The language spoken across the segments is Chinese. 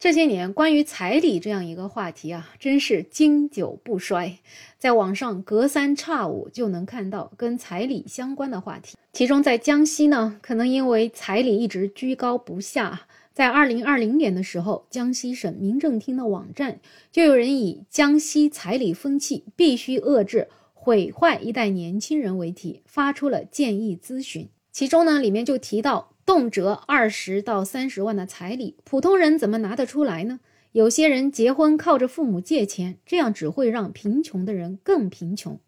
这些年，关于彩礼这样一个话题啊，真是经久不衰。在网上隔三差五就能看到跟彩礼相关的话题。其中，在江西呢，可能因为彩礼一直居高不下，在二零二零年的时候，江西省民政厅的网站就有人以“江西彩礼风气必须遏制，毁坏一代年轻人”为题发出了建议咨询。其中呢，里面就提到。动辄二十到三十万的彩礼，普通人怎么拿得出来呢？有些人结婚靠着父母借钱，这样只会让贫穷的人更贫穷。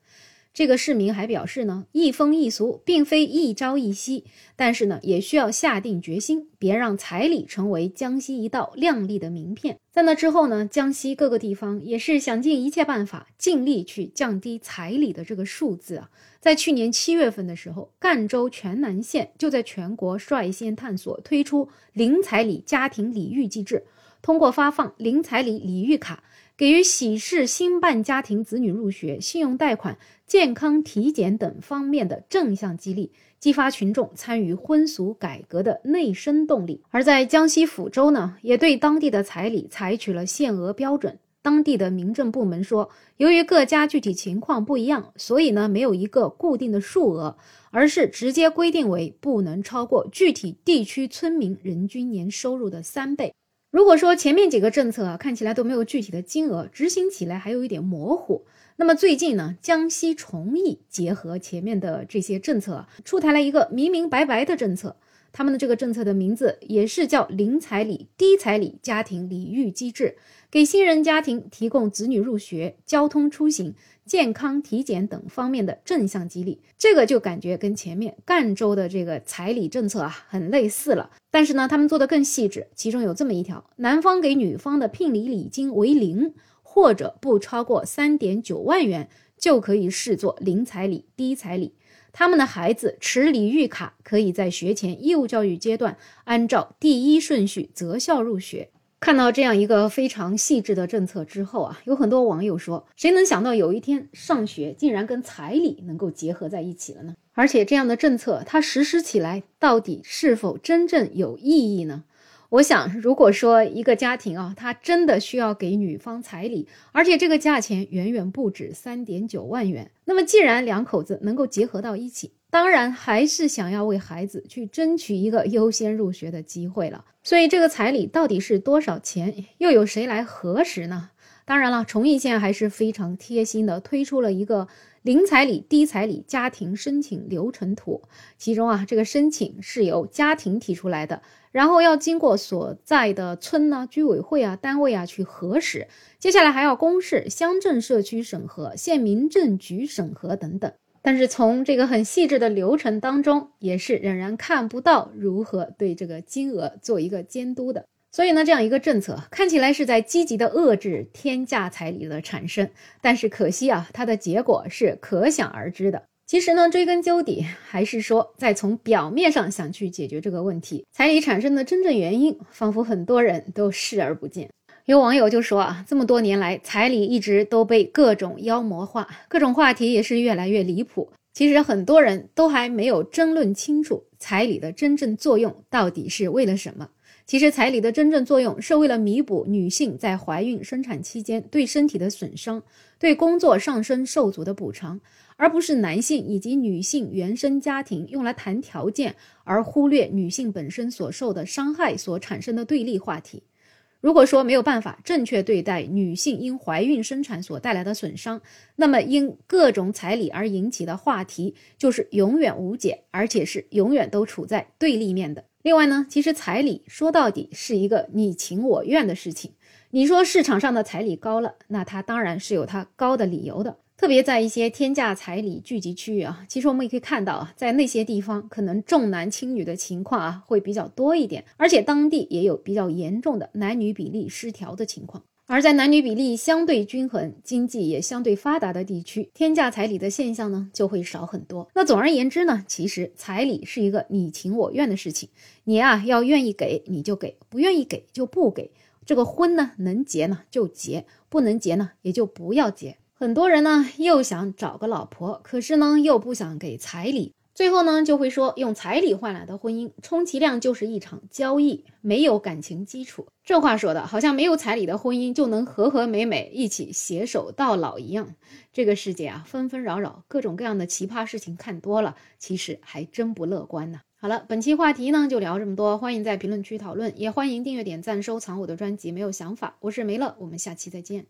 这个市民还表示呢，一风一俗并非一朝一夕，但是呢，也需要下定决心，别让彩礼成为江西一道亮丽的名片。在那之后呢，江西各个地方也是想尽一切办法，尽力去降低彩礼的这个数字啊。在去年七月份的时候，赣州全南县就在全国率先探索推出零彩礼家庭礼遇机制，通过发放零彩礼礼遇卡，给予喜事新办家庭子女入学、信用贷款、健康体检等方面的正向激励，激发群众参与婚俗改革的内生动力。而在江西抚州呢，也对当地的彩礼采取了限额标准。当地的民政部门说，由于各家具体情况不一样，所以呢没有一个固定的数额，而是直接规定为不能超过具体地区村民人均年收入的三倍。如果说前面几个政策啊看起来都没有具体的金额，执行起来还有一点模糊，那么最近呢，江西崇义结合前面的这些政策，出台了一个明明白白的政策。他们的这个政策的名字也是叫零彩礼、低彩礼家庭礼遇机制，给新人家庭提供子女入学、交通出行、健康体检等方面的正向激励。这个就感觉跟前面赣州的这个彩礼政策啊很类似了，但是呢，他们做的更细致。其中有这么一条：男方给女方的聘礼礼金为零，或者不超过三点九万元，就可以视作零彩礼、低彩礼。他们的孩子持礼遇卡，可以在学前义务教育阶段按照第一顺序择校入学。看到这样一个非常细致的政策之后啊，有很多网友说：“谁能想到有一天上学竟然跟彩礼能够结合在一起了呢？而且这样的政策它实施起来到底是否真正有意义呢？”我想，如果说一个家庭啊，他真的需要给女方彩礼，而且这个价钱远远不止三点九万元，那么既然两口子能够结合到一起，当然还是想要为孩子去争取一个优先入学的机会了。所以，这个彩礼到底是多少钱，又有谁来核实呢？当然了，崇义县还是非常贴心的推出了一个。零彩礼、低彩礼家庭申请流程图，其中啊，这个申请是由家庭提出来的，然后要经过所在的村呢、居委会啊、单位啊去核实，接下来还要公示乡镇社区审核、县民政局审核等等。但是从这个很细致的流程当中，也是仍然看不到如何对这个金额做一个监督的。所以呢，这样一个政策看起来是在积极的遏制天价彩礼的产生，但是可惜啊，它的结果是可想而知的。其实呢，追根究底，还是说在从表面上想去解决这个问题，彩礼产生的真正原因，仿佛很多人都视而不见。有网友就说啊，这么多年来，彩礼一直都被各种妖魔化，各种话题也是越来越离谱。其实很多人都还没有争论清楚彩礼的真正作用到底是为了什么。其实彩礼的真正作用是为了弥补女性在怀孕生产期间对身体的损伤，对工作上升受阻的补偿，而不是男性以及女性原生家庭用来谈条件，而忽略女性本身所受的伤害所产生的对立话题。如果说没有办法正确对待女性因怀孕生产所带来的损伤，那么因各种彩礼而引起的话题就是永远无解，而且是永远都处在对立面的。另外呢，其实彩礼说到底是一个你情我愿的事情。你说市场上的彩礼高了，那它当然是有它高的理由的。特别在一些天价彩礼聚集区域啊，其实我们也可以看到啊，在那些地方可能重男轻女的情况啊会比较多一点，而且当地也有比较严重的男女比例失调的情况。而在男女比例相对均衡、经济也相对发达的地区，天价彩礼的现象呢就会少很多。那总而言之呢，其实彩礼是一个你情我愿的事情，你啊要愿意给你就给，不愿意给就不给。这个婚呢能结呢就结，不能结呢也就不要结。很多人呢又想找个老婆，可是呢又不想给彩礼。最后呢，就会说用彩礼换来的婚姻，充其量就是一场交易，没有感情基础。这话说的好像没有彩礼的婚姻就能和和美美一起携手到老一样。这个世界啊，纷纷扰扰，各种各样的奇葩事情看多了，其实还真不乐观呢。好了，本期话题呢就聊这么多，欢迎在评论区讨论，也欢迎订阅、点赞、收藏我的专辑。没有想法，我是梅乐，我们下期再见。